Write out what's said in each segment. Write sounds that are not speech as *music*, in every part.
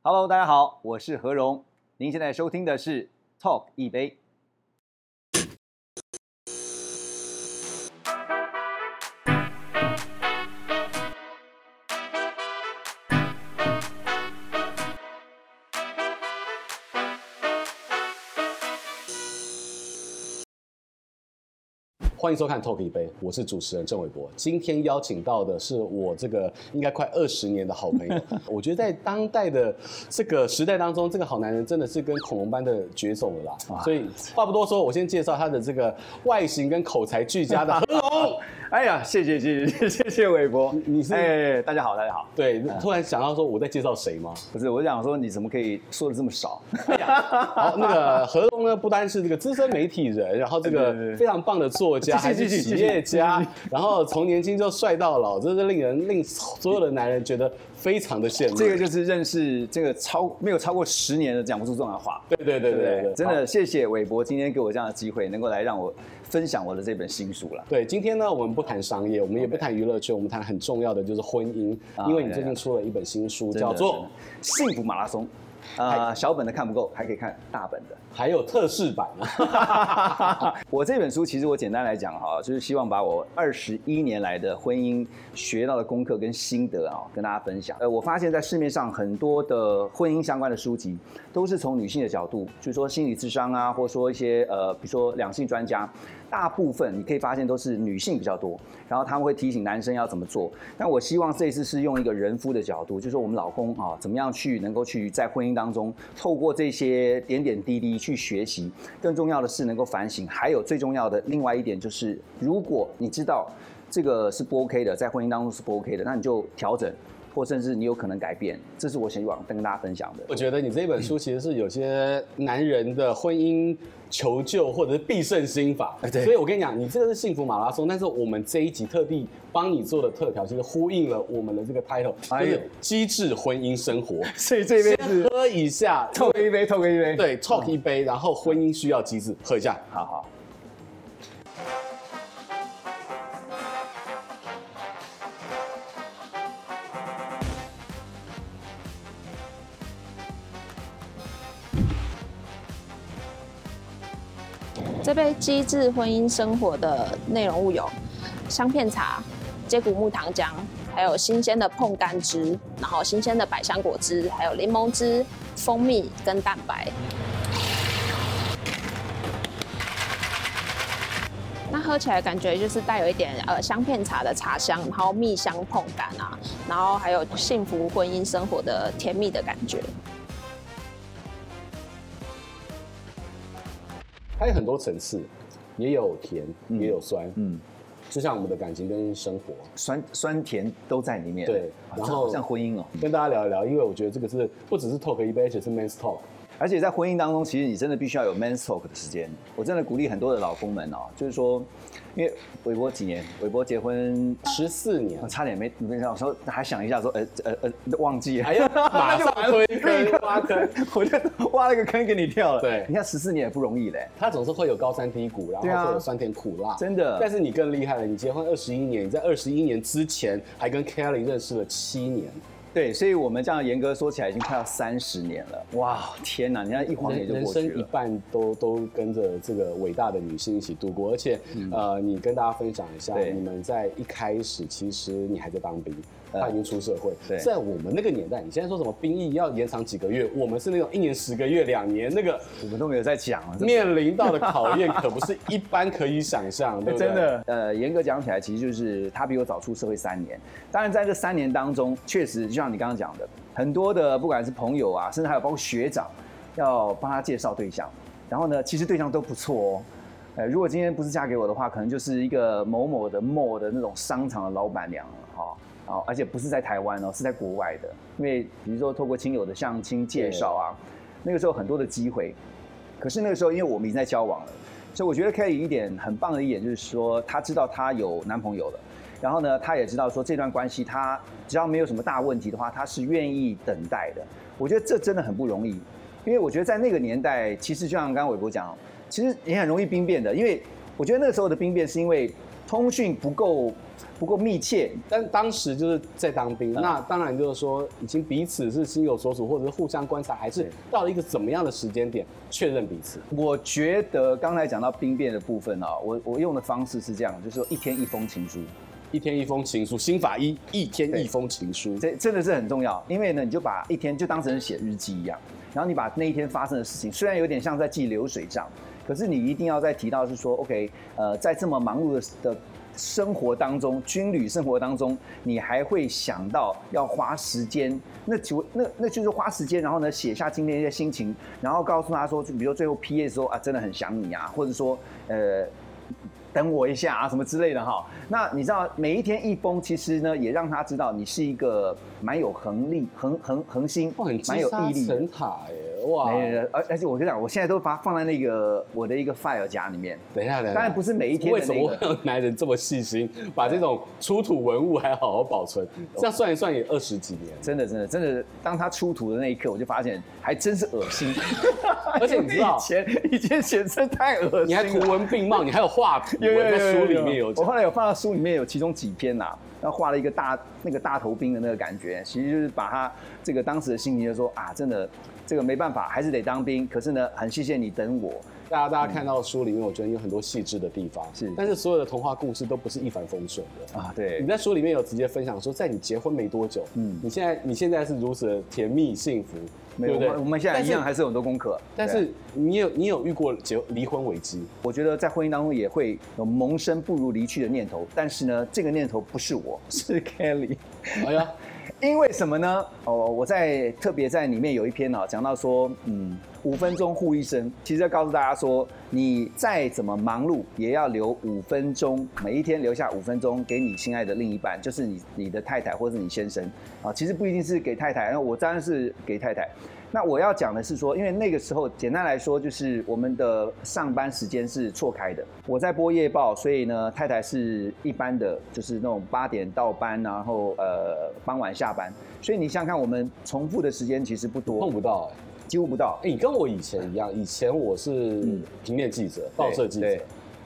Hello，大家好，我是何荣。您现在收听的是 Talk 一杯。欢迎收看《Talk 一杯》，我是主持人郑伟博。今天邀请到的是我这个应该快二十年的好朋友。*laughs* 我觉得在当代的这个时代当中，这个好男人真的是跟恐龙般的绝种了啦。所以话不多说，我先介绍他的这个外形跟口才俱佳的何龙。*laughs* 哎呀，谢谢谢谢谢谢伟博，你是哎，大家好，大家好。对，突然想到说我在介绍谁吗？不是，我想说你怎么可以说的这么少？*laughs* 好，那个何龙呢，不单是这个资深媒体人，然后这个非常棒的作家，还是企业家，然后从年轻就帅到老，这是令人令所有的男人觉得非常的羡慕。这个就是认识这个超没有超过十年的讲不出这样的话。对对对对对，真的谢谢韦博今天给我这样的机会，能够来让我。分享我的这本新书了。对，今天呢，我们不谈商业，我们也不谈娱乐圈，我们谈很重要的就是婚姻。因为你最近出了一本新书，叫做《幸福马拉松》。啊，小本的看不够，还可以看大本的，*laughs* 还有特仕版。*laughs* 我这本书其实我简单来讲哈，就是希望把我二十一年来的婚姻学到的功课跟心得啊，跟大家分享。呃，我发现在市面上很多的婚姻相关的书籍，都是从女性的角度，就是说心理智商啊，或者说一些呃，比如说两性专家。大部分你可以发现都是女性比较多，然后他们会提醒男生要怎么做。但我希望这一次是用一个人夫的角度，就是我们老公啊，怎么样去能够去在婚姻当中透过这些点点滴滴去学习。更重要的是能够反省，还有最重要的另外一点就是，如果你知道这个是不 OK 的，在婚姻当中是不 OK 的，那你就调整。或甚至你有可能改变，这是我想往跟大家分享的。我觉得你这本书其实是有些男人的婚姻求救或者是必胜心法。对，所以我跟你讲，你这个是幸福马拉松，但是我们这一集特地帮你做的特调，其实呼应了我们的这个 title，就是机智婚姻生活。*laughs* 所以这杯是喝一下，talk 一杯，talk 一杯，对，talk 一杯，然后婚姻需要机智，喝一下，好好。这杯机智婚姻生活的内容物有香片茶、接骨木糖浆，还有新鲜的碰柑汁，然后新鲜的百香果汁，还有柠檬汁、蜂蜜跟蛋白。那喝起来感觉就是带有一点呃香片茶的茶香，然后蜜香碰柑啊，然后还有幸福婚姻生活的甜蜜的感觉。它有很多层次，也有甜，嗯、也有酸，嗯，就像我们的感情跟生活，酸酸甜都在里面。对，然后像婚姻哦，跟大家聊一聊，因为我觉得这个是不只是 talk 一杯，而且是 men's talk，而且在婚姻当中，其实你真的必须要有 men's talk 的时间。我真的鼓励很多的老公们哦，就是说。因为韦伯几年，韦伯结婚十四年，我差点没没想说还想一下说，呃呃呃，忘记了，哎呀，*laughs* 马上推坑挖坑，我就挖了个坑给你跳了。对，你看十四年也不容易嘞，他总是会有高山低谷，然后会有酸甜苦辣，真的。但是你更厉害了，你结婚二十一年，你在二十一年之前还跟 Kelly 认识了七年。对，所以我们这样严格说起来，已经快要三十年了。哇，天哪！你看一晃眼就过去了。人生一半都都跟着这个伟大的女性一起度过，而且，嗯、呃，你跟大家分享一下，你们在一开始其实你还在当兵。他已经出社会，对，在我们那个年代，你现在说什么兵役要延长几个月？我们是那种一年十个月、两年，那个我们都没有在讲。面临到的 *laughs* 考验可不是一般可以想象，对不对？真的，呃，严格讲起来，其实就是他比我早出社会三年。当然，在这三年当中，确实就像你刚刚讲的，很多的不管是朋友啊，甚至还有包括学长，要帮他介绍对象。然后呢，其实对象都不错哦。呃，如果今天不是嫁给我的话，可能就是一个某某的 mall 的那种商场的老板娘了哈。哦，而且不是在台湾哦，是在国外的。因为比如说透过亲友的相亲介绍啊，那个时候很多的机会。可是那个时候，因为我们已经在交往了，所以我觉得可以一点很棒的一点就是说，她知道她有男朋友了，然后呢，她也知道说这段关系她只要没有什么大问题的话，她是愿意等待的。我觉得这真的很不容易，因为我觉得在那个年代，其实就像刚刚伟博讲，其实也很容易兵变的。因为我觉得那个时候的兵变是因为。通讯不够不够密切。但当时就是在当兵，嗯、那当然就是说已经彼此是心有所属，或者是互相观察，还是到了一个怎么样的时间点确认彼此？我觉得刚才讲到兵变的部分啊，我我用的方式是这样，就是说一天一封情书。一天一封情书，新法一，一天一封情书，这真的是很重要。因为呢，你就把一天就当成写日记一样，然后你把那一天发生的事情，虽然有点像在记流水账，可是你一定要再提到是说，OK，呃，在这么忙碌的的生活当中，军旅生活当中，你还会想到要花时间，那就那那就是花时间，然后呢，写下今天一些心情，然后告诉他说，就比如说最后的时候啊，真的很想你啊，或者说呃。等我一下啊，什么之类的哈。那你知道每一天一封，其实呢也让他知道你是一个蛮有恒力、恒恒恒心、蛮有毅力。神塔耶。哇！而而且我跟你讲，我现在都把它放在那个我的一个 file 夹里面。等一下，等一下，当然不是每一天。为什么会有男人这么细心，把这种出土文物还好好保存？这样算一算也二十几年。真的，真的，真的，当他出土的那一刻，我就发现还真是恶心。*laughs* 而且你知道，*laughs* 以前以前写真太恶心，你还图文并茂，你还有画图，有有有，有，在书里面有。我后来有放到书里面，有其中几篇呐、啊。然后画了一个大那个大头兵的那个感觉，其实就是把他这个当时的心情就说啊，真的这个没办法，还是得当兵。可是呢，很谢谢你等我。大家大家看到书里面，我觉得有很多细致的地方。是，但是所有的童话故事都不是一帆风顺的啊。对，你在书里面有直接分享说，在你结婚没多久，嗯，你现在你现在是如此的甜蜜幸福。没有，我们我们现在一样还是有很多功课。但是你有你有遇过结离婚危机？我觉得在婚姻当中也会有萌生不如离去的念头，但是呢，这个念头不是我，是 Kelly。哎呀，因为什么呢？哦，我在特别在里面有一篇呢，讲到说，嗯，五分钟护一生，其实要告诉大家说，你再怎么忙碌，也要留五分钟，每一天留下五分钟给你心爱的另一半，就是你你的太太或者是你先生啊。其实不一定是给太太，那我当然是给太太。那我要讲的是说，因为那个时候简单来说，就是我们的上班时间是错开的。我在播夜报，所以呢，太太是一般的，就是那种八点到班，然后呃傍晚下班。所以你想想看，我们重复的时间其实不多，碰不到，几乎不到。哎，你跟我以前一样，以前我是平面记者、报社记者，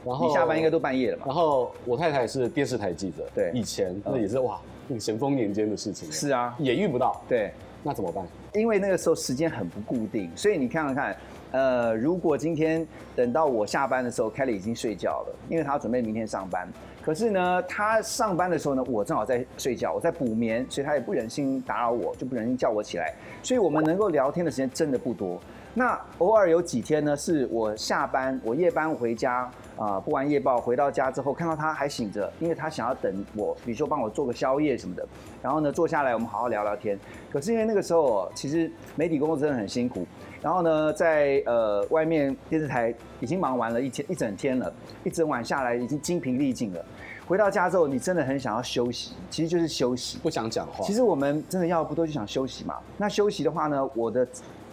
然后你下班应该都半夜了嘛。然后我太太是电视台记者，对，以前那也是哇，那个咸丰年间的事情。是啊，也遇不到。对。那怎么办？因为那个时候时间很不固定，所以你看看，呃，如果今天等到我下班的时候，Kelly 已经睡觉了，因为他要准备明天上班。可是呢，他上班的时候呢，我正好在睡觉，我在补眠，所以他也不忍心打扰我，就不忍心叫我起来。所以我们能够聊天的时间真的不多。那偶尔有几天呢，是我下班，我夜班回家。啊，播完夜报回到家之后，看到他还醒着，因为他想要等我，比如说帮我做个宵夜什么的。然后呢，坐下来我们好好聊聊天。可是因为那个时候，其实媒体工作真的很辛苦。然后呢，在呃外面电视台已经忙完了一天一整天了，一整晚下来已经精疲力尽了。回到家之后，你真的很想要休息，其实就是休息，不想讲话。其实我们真的要不都就想休息嘛？那休息的话呢，我的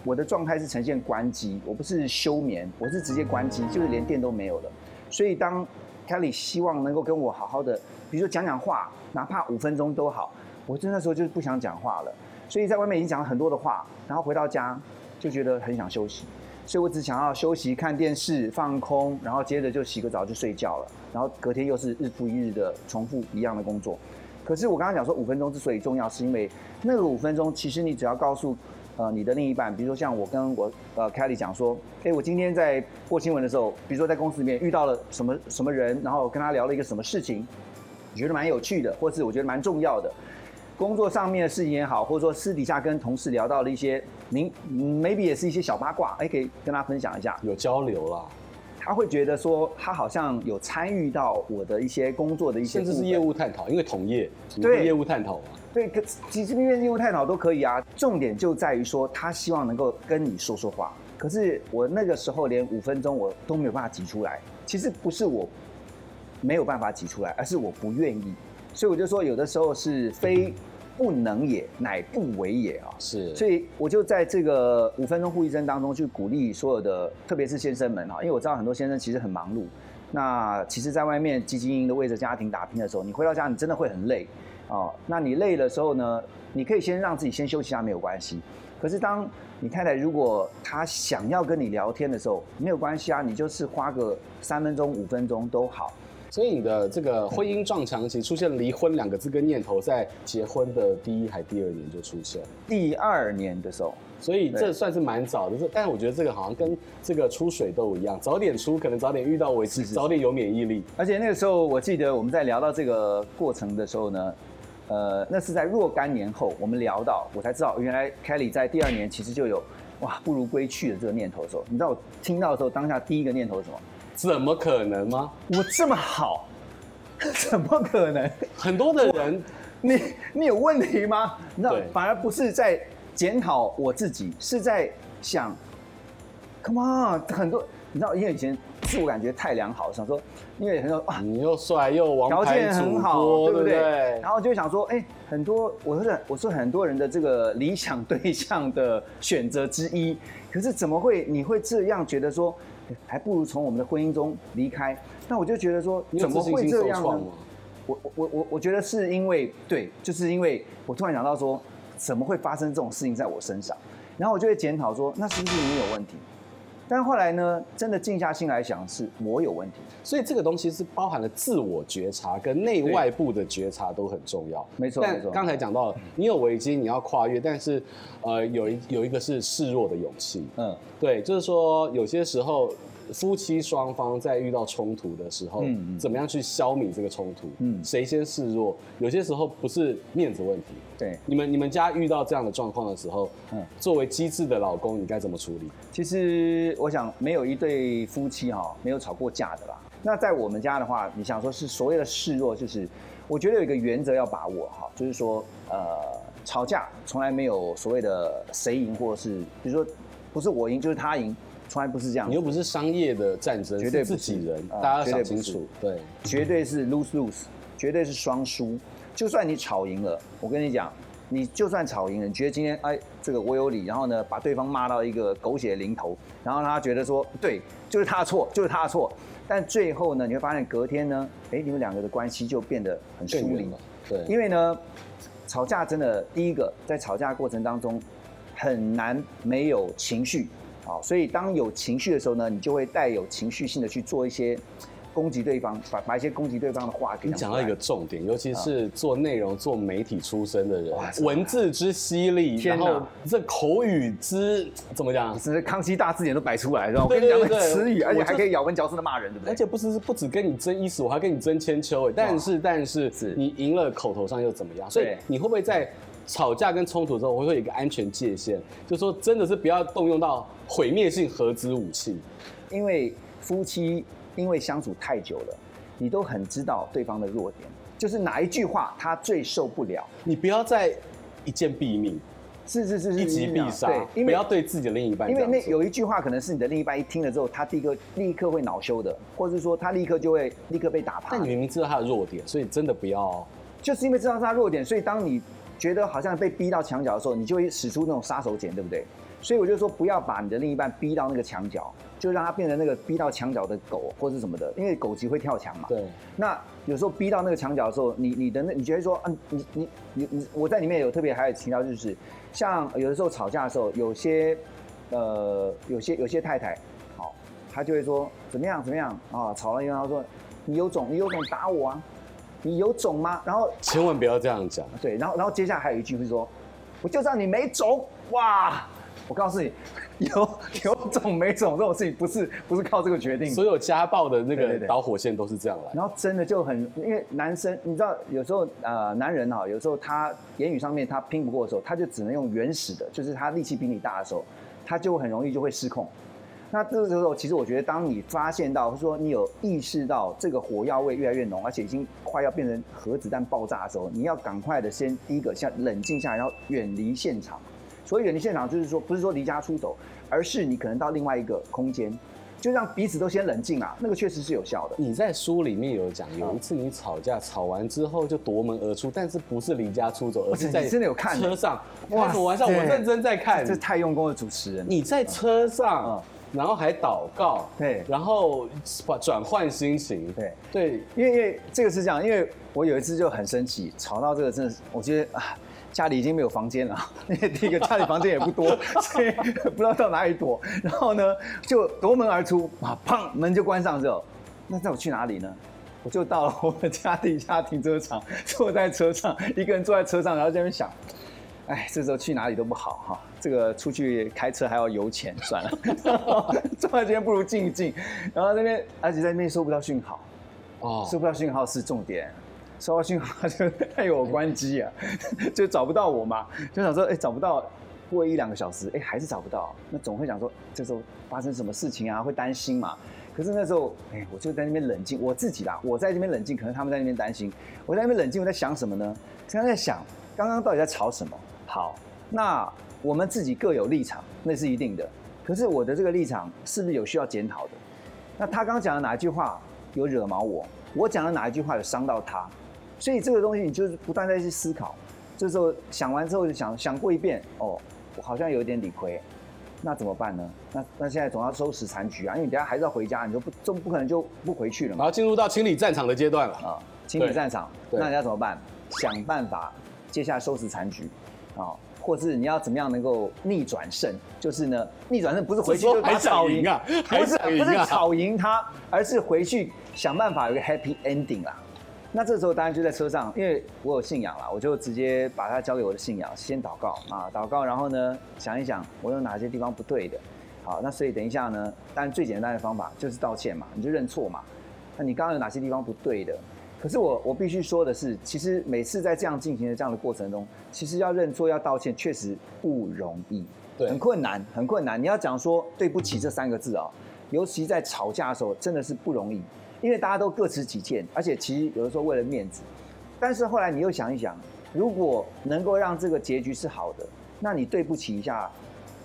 我的状态是呈现关机，我不是休眠，我是直接关机，就是连电都没有了。所以当 Kelly 希望能够跟我好好的，比如说讲讲话，哪怕五分钟都好，我真的时候就是不想讲话了。所以在外面已经讲了很多的话，然后回到家就觉得很想休息，所以我只想要休息、看电视、放空，然后接着就洗个澡就睡觉了。然后隔天又是日复一日的重复一样的工作。可是我刚刚讲说五分钟之所以重要，是因为那个五分钟其实你只要告诉。呃，你的另一半，比如说像我跟我呃 Kelly 讲说，哎，我今天在过新闻的时候，比如说在公司里面遇到了什么什么人，然后跟他聊了一个什么事情，觉得蛮有趣的，或是我觉得蛮重要的，工作上面的事情也好，或者说私底下跟同事聊到了一些，您 maybe 也是一些小八卦，哎，可以跟他分享一下，有交流啦，他会觉得说他好像有参与到我的一些工作的一些，甚至是业务探讨，因为同业，对，业务探讨嘛。对，可其实面业务探讨都可以啊。重点就在于说，他希望能够跟你说说话。可是我那个时候连五分钟我都没有办法挤出来。其实不是我没有办法挤出来，而是我不愿意。所以我就说，有的时候是非不能也，乃不为也啊。是。所以我就在这个五分钟护一生当中去鼓励所有的，特别是先生们啊，因为我知道很多先生其实很忙碌。那其实，在外面积极营营的为着家庭打拼的时候，你回到家你真的会很累。哦，那你累的时候呢？你可以先让自己先休息一下，没有关系。可是当你太太如果她想要跟你聊天的时候，没有关系啊，你就是花个三分钟、五分钟都好。所以你的这个婚姻撞墙期出现离婚两个字跟念头，在结婚的第一还第二年就出现了。第二年的时候，所以这算是蛮早的。这但是我觉得这个好像跟这个出水痘一样，早点出可能早点遇到危机，早点有免疫力。而且那个时候我记得我们在聊到这个过程的时候呢，呃，那是在若干年后我们聊到，我才知道原来 Kelly 在第二年其实就有哇不如归去的这个念头的时候，你知道我听到的时候当下第一个念头是什么？怎么可能吗？我这么好，*laughs* 怎么可能？很多的人，你你有问题吗？你知道，反而不是在检讨我自己，是在想，Come on，很多你知道，因为以前自我感觉太良好，想说，因为很多啊，你又帅又王牌，条件很好，对不对？然后就想说，哎，很多我是我是很多人的这个理想对象的选择之一，可是怎么会你会这样觉得说？还不如从我们的婚姻中离开。那我就觉得说，怎么会这样呢？我我我我觉得是因为对，就是因为我突然想到说，怎么会发生这种事情在我身上？然后我就会检讨说，那是不是你有问题？但后来呢，真的静下心来想，是我有问题。所以这个东西是包含了自我觉察跟内外部的觉察都很重要。没错，但刚才讲到了，你有危机，你要跨越，但是呃，有一有一个是示弱的勇气。嗯，对，就是说有些时候。夫妻双方在遇到冲突的时候，嗯，怎么样去消弭这个冲突？嗯，谁先示弱？有些时候不是面子问题。对，你们你们家遇到这样的状况的时候，嗯，作为机智的老公，你该怎么处理？其实我想，没有一对夫妻哈没有吵过架的啦。那在我们家的话，你想说是所谓的示弱，就是我觉得有一个原则要把握哈，就是说呃，吵架从来没有所谓的谁赢或是，比如说不是我赢就是他赢。从来不是这样，你又不是商业的战争，绝对自己人，大家要想清楚。对，绝对是 lose lose，绝对是双输。就算你吵赢了，我跟你讲，你就算吵赢了，你觉得今天哎这个我有理，然后呢把对方骂到一个狗血淋头，然后他觉得说对，就是他的错，就是他的错。但最后呢，你会发现隔天呢，哎你们两个的关系就变得很疏离。对，因为呢，吵架真的第一个在吵架过程当中很难没有情绪。好，所以当有情绪的时候呢，你就会带有情绪性的去做一些攻击对方，把把一些攻击对方的话给讲。你讲到一个重点，尤其是做内容、做媒体出身的人，文字之犀利，然后这口语之怎么讲？是康熙大字典都摆出来，然后我跟你讲个词语，而且还可以咬文嚼字的骂人，对不对？而且不是不止跟你争一时，我还跟你争千秋。但是但是你赢了，口头上又怎么样？所以你会不会在？吵架跟冲突之后，我会有一个安全界限，就是说真的是不要动用到毁灭性核子武器，因为夫妻因为相处太久了，你都很知道对方的弱点，就是哪一句话他最受不了，你不要再一剑毙命，是是是，是，一击必杀，对，因为不要对自己的另一半，因为那有一句话可能是你的另一半一听了之后，他第一个立刻会恼羞的，或者是说他立刻就会立刻被打趴。但你明明知道他的弱点，所以真的不要，就是因为知道他弱点，所以当你。觉得好像被逼到墙角的时候，你就会使出那种杀手锏，对不对？所以我就说，不要把你的另一半逼到那个墙角，就让他变成那个逼到墙角的狗或是什么的，因为狗急会跳墙嘛。对。那有时候逼到那个墙角的时候，你你的那你觉得说，嗯、啊，你你你你，我在里面有特别还有提到，就是像有的时候吵架的时候，有些呃有些有些太太，好，她就会说怎么样怎么样啊，吵了以后她说你有种你有种打我啊。你有种吗？然后千万不要这样讲。对，然后然后接下来还有一句会说，我就知道你没种。哇！我告诉你，有 *laughs* 有种没种这种事情不是不是靠这个决定。所有家暴的那个导火线都是这样来。然后真的就很，因为男生你知道，有时候呃男人哈，有时候他言语上面他拼不过的时候，他就只能用原始的，就是他力气比你大的时候，他就很容易就会失控。那这个时候，其实我觉得，当你发现到，说你有意识到这个火药味越来越浓，而且已经快要变成核子弹爆炸的时候，你要赶快的先第一个先冷静下来，然后远离现场。所以远离现场就是说，不是说离家出走，而是你可能到另外一个空间，就让彼此都先冷静啊。那个确实是有效的。你在书里面有讲，有一次你吵架，吵完之后就夺门而出，但是不是离家出走，而是在真的有看车上。哇，开玩笑，我认真在看，这太用功的主持人。你在车上。然后还祷告，对，然后转转换心情，对。对，因为因为这个是这样，因为我有一次就很生气，吵到这个真的是，我觉得啊，家里已经没有房间了，因 *laughs* 为第一个家里房间也不多，*laughs* 所以不知道到哪里躲，然后呢就夺门而出，啊，砰，门就关上之后，那那我去哪里呢？我就到了我们家底下停车场，坐在车上，一个人坐在车上，然后在那边想，哎，这时候去哪里都不好哈，这个出去开车还要油钱，算了，*laughs* 坐在这边不如静一静。然后那边，而且在那边收不到讯号，哦，收不到讯号是重点，收到讯号 *laughs* 就哎呦我关机啊，*laughs* 就找不到我嘛，就想说，哎，找不到。过一两个小时，哎，还是找不到，那总会想说这时候发生什么事情啊，会担心嘛。可是那时候，哎，我就在那边冷静，我自己啦，我在那边冷静，可能他们在那边担心。我在那边冷静，我在想什么呢？刚刚在想，刚刚到底在吵什么？好，那我们自己各有立场，那是一定的。可是我的这个立场是不是有需要检讨的？那他刚刚讲的哪一句话有惹毛我？我讲的哪一句话有伤到他？所以这个东西你就是不断在去思考。这时候想完之后就想想过一遍，哦。我好像有点理亏，那怎么办呢？那那现在总要收拾残局啊，因为你等下还是要回家，你就不总不可能就不回去了嘛。然后进入到清理战场的阶段了啊，清理战场，那你要怎么办？想办法接下来收拾残局啊，或是你要怎么样能够逆转胜？就是呢，逆转胜不是回去就把吵赢啊，不是不是吵赢他，而是回去想办法有个 happy ending 啦。那这时候当然就在车上，因为我有信仰了，我就直接把它交给我的信仰，先祷告啊，祷告，然后呢想一想我有哪些地方不对的，好，那所以等一下呢，当然最简单的方法就是道歉嘛，你就认错嘛。那你刚刚有哪些地方不对的？可是我我必须说的是，其实每次在这样进行的这样的过程中，其实要认错要道歉确实不容易，对，很困难，很困难。你要讲说对不起这三个字啊，尤其在吵架的时候，真的是不容易。因为大家都各持己见，而且其实有的时候为了面子，但是后来你又想一想，如果能够让这个结局是好的，那你对不起一下，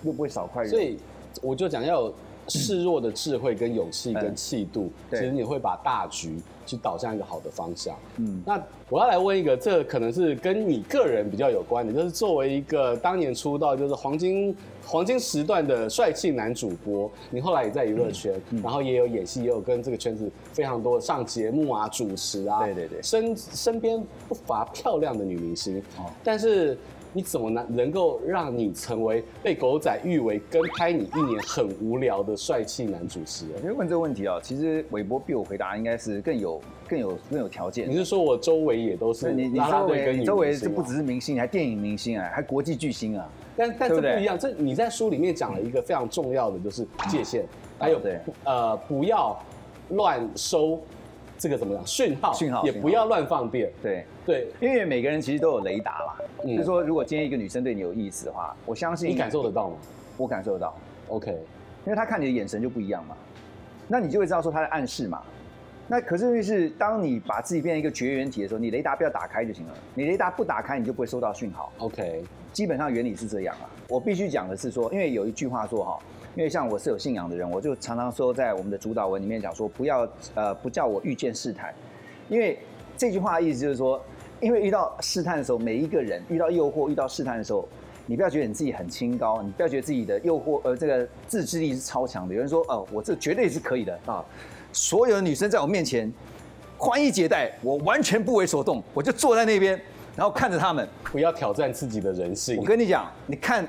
又不会少块肉。所以我就讲要有示弱的智慧、跟勇气、跟气度，其实你会把大局去导向一个好的方向。嗯，那我要来问一个，这可能是跟你个人比较有关的，就是作为一个当年出道就是黄金。黄金时段的帅气男主播，你后来也在娱乐圈，然后也有演戏，也有跟这个圈子非常多上节目啊、主持啊，对对对，身身边不乏漂亮的女明星，哦，但是。你怎么能能够让你成为被狗仔誉为跟拍你一年很无聊的帅气男主持人？因为问这个问题啊，其实韦伯比我回答应该是更有更有更有条件。你是说我周围也都是你你周围你周围这不只是明星，还电影明星啊，还国际巨星啊。但但这不一样，这你在书里面讲了一个非常重要的，就是界限，还有对呃不要乱收。这个怎么样？讯号讯号也不要乱放电。对对，因为每个人其实都有雷达啦。嗯，就是说，如果今天一个女生对你有意思的话，我相信你感受得到吗？我感受得到。OK，因为她看你的眼神就不一样嘛，那你就会知道说她在暗示嘛。那可是就是当你把自己变成一个绝缘体的时候，你雷达不要打开就行了。你雷达不打开，你就不会收到讯号。OK，基本上原理是这样啊。我必须讲的是说，因为有一句话说哈。因为像我是有信仰的人，我就常常说，在我们的主导文里面讲说，不要呃不叫我遇见试探，因为这句话的意思就是说，因为遇到试探的时候，每一个人遇到诱惑、遇到试探的时候，你不要觉得你自己很清高，你不要觉得自己的诱惑呃这个自制力是超强的。有人说哦，我这绝对是可以的啊，所有的女生在我面前宽衣解带，我完全不为所动，我就坐在那边，然后看着他们，不要挑战自己的人性。我跟你讲，你看。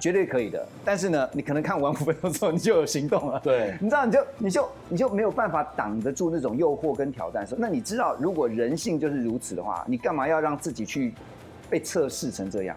绝对可以的，但是呢，你可能看完五分钟之后，你就有行动了。对，你知道，你就你就你就没有办法挡得住那种诱惑跟挑战。说，那你知道，如果人性就是如此的话，你干嘛要让自己去被测试成这样？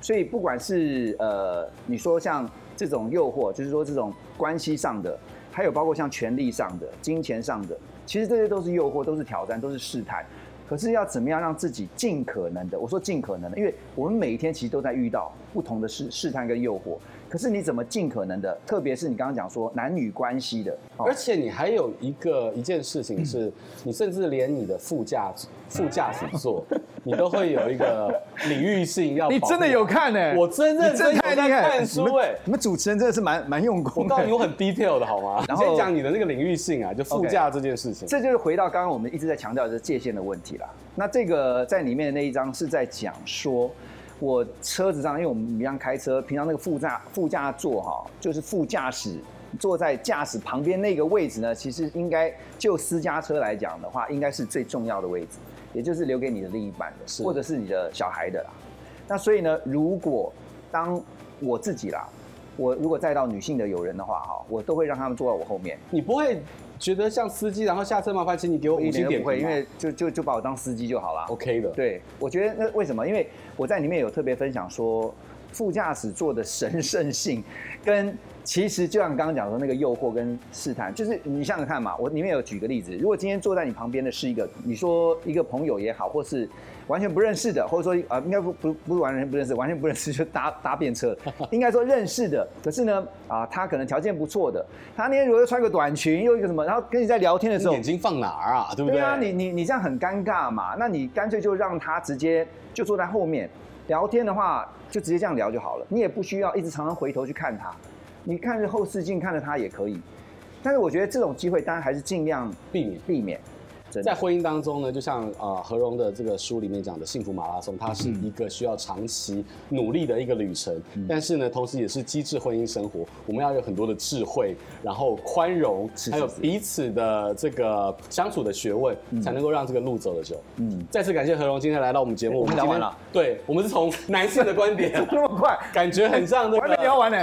所以，不管是呃，你说像这种诱惑，就是说这种关系上的，还有包括像权力上的、金钱上的，其实这些都是诱惑，都是挑战，都是试探。可是要怎么样让自己尽可能的？我说尽可能的，因为我们每一天其实都在遇到不同的试试探跟诱惑。可是你怎么尽可能的？特别是你刚刚讲说男女关系的，而且你还有一个一件事情是，你甚至连你的副驾副驾驶座，*laughs* 你都会有一个领域性要。你真的有看呢、欸？我真认真在看书哎、欸！你们主持人真的是蛮蛮用功的。我告诉你，我很 detail 的好吗？*laughs* 然后先讲你的那个领域性啊，就副驾这件事情。这就是回到刚刚我们一直在强调的界限的问题啦。那这个在里面的那一章是在讲说。我车子上，因为我们平常开车，平常那个副驾副驾座哈，就是副驾驶坐在驾驶旁边那个位置呢，其实应该就私家车来讲的话，应该是最重要的位置，也就是留给你的另一半的，或者是你的小孩的啦。那所以呢，如果当我自己啦，我如果再到女性的友人的话，哈，我都会让他们坐在我后面。你不会觉得像司机，然后下车麻烦请你给我五星点评，不会，因为就就就把我当司机就好了。OK 的。对，我觉得那为什么？因为我在里面有特别分享说，副驾驶座的神圣性 *laughs* 跟。其实就像刚刚讲的那个诱惑跟试探，就是你想想看嘛，我里面有举个例子，如果今天坐在你旁边的是一个，你说一个朋友也好，或是完全不认识的，或者说啊，应该不不不是完全不认识，完全不认识就搭 *laughs* 搭便车，应该说认识的，可是呢啊，他可能条件不错的，他那天如果又穿个短裙，又一个什么，然后跟你在聊天的时候，眼睛放哪儿啊，对不对？对啊，你你你这样很尴尬嘛，那你干脆就让他直接就坐在后面聊天的话，就直接这样聊就好了，你也不需要一直常常回头去看他。你看着后视镜看着他也可以，但是我觉得这种机会当然还是尽量避免避免。在婚姻当中呢，就像呃何荣的这个书里面讲的幸福马拉松，它是一个需要长期努力的一个旅程。嗯、但是呢，同时也是机智婚姻生活，我们要有很多的智慧，然后宽容，还有彼此的这个相处的学问，嗯、才能够让这个路走得久。嗯，再次感谢何荣今天来到我们节目，我们聊完了。对，我们是从男性的观点，*laughs* 这么快，感觉很像这个。还没聊完呢。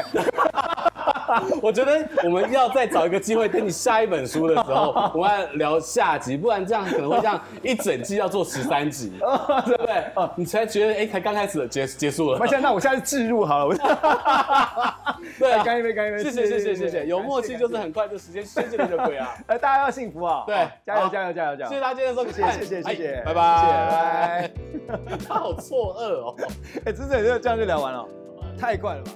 *laughs* 我觉得我们要再找一个机会，等你下一本书的时候，*laughs* 我们要聊下集，不然这样可能会这样一整季要做十三集，*laughs* 对不对？你才觉得哎，才刚开始结结束了。那现在那我现在置入好了，对，干一杯，干一杯，谢谢谢谢谢谢，有默契就是很快，这时间瞬间就过啊！大家要幸福啊！对，加油加油加油加油！谢谢大家今天的收看，谢谢谢谢，拜拜拜拜。他好错愕哦，哎，真的这样就聊完了，太快了吧！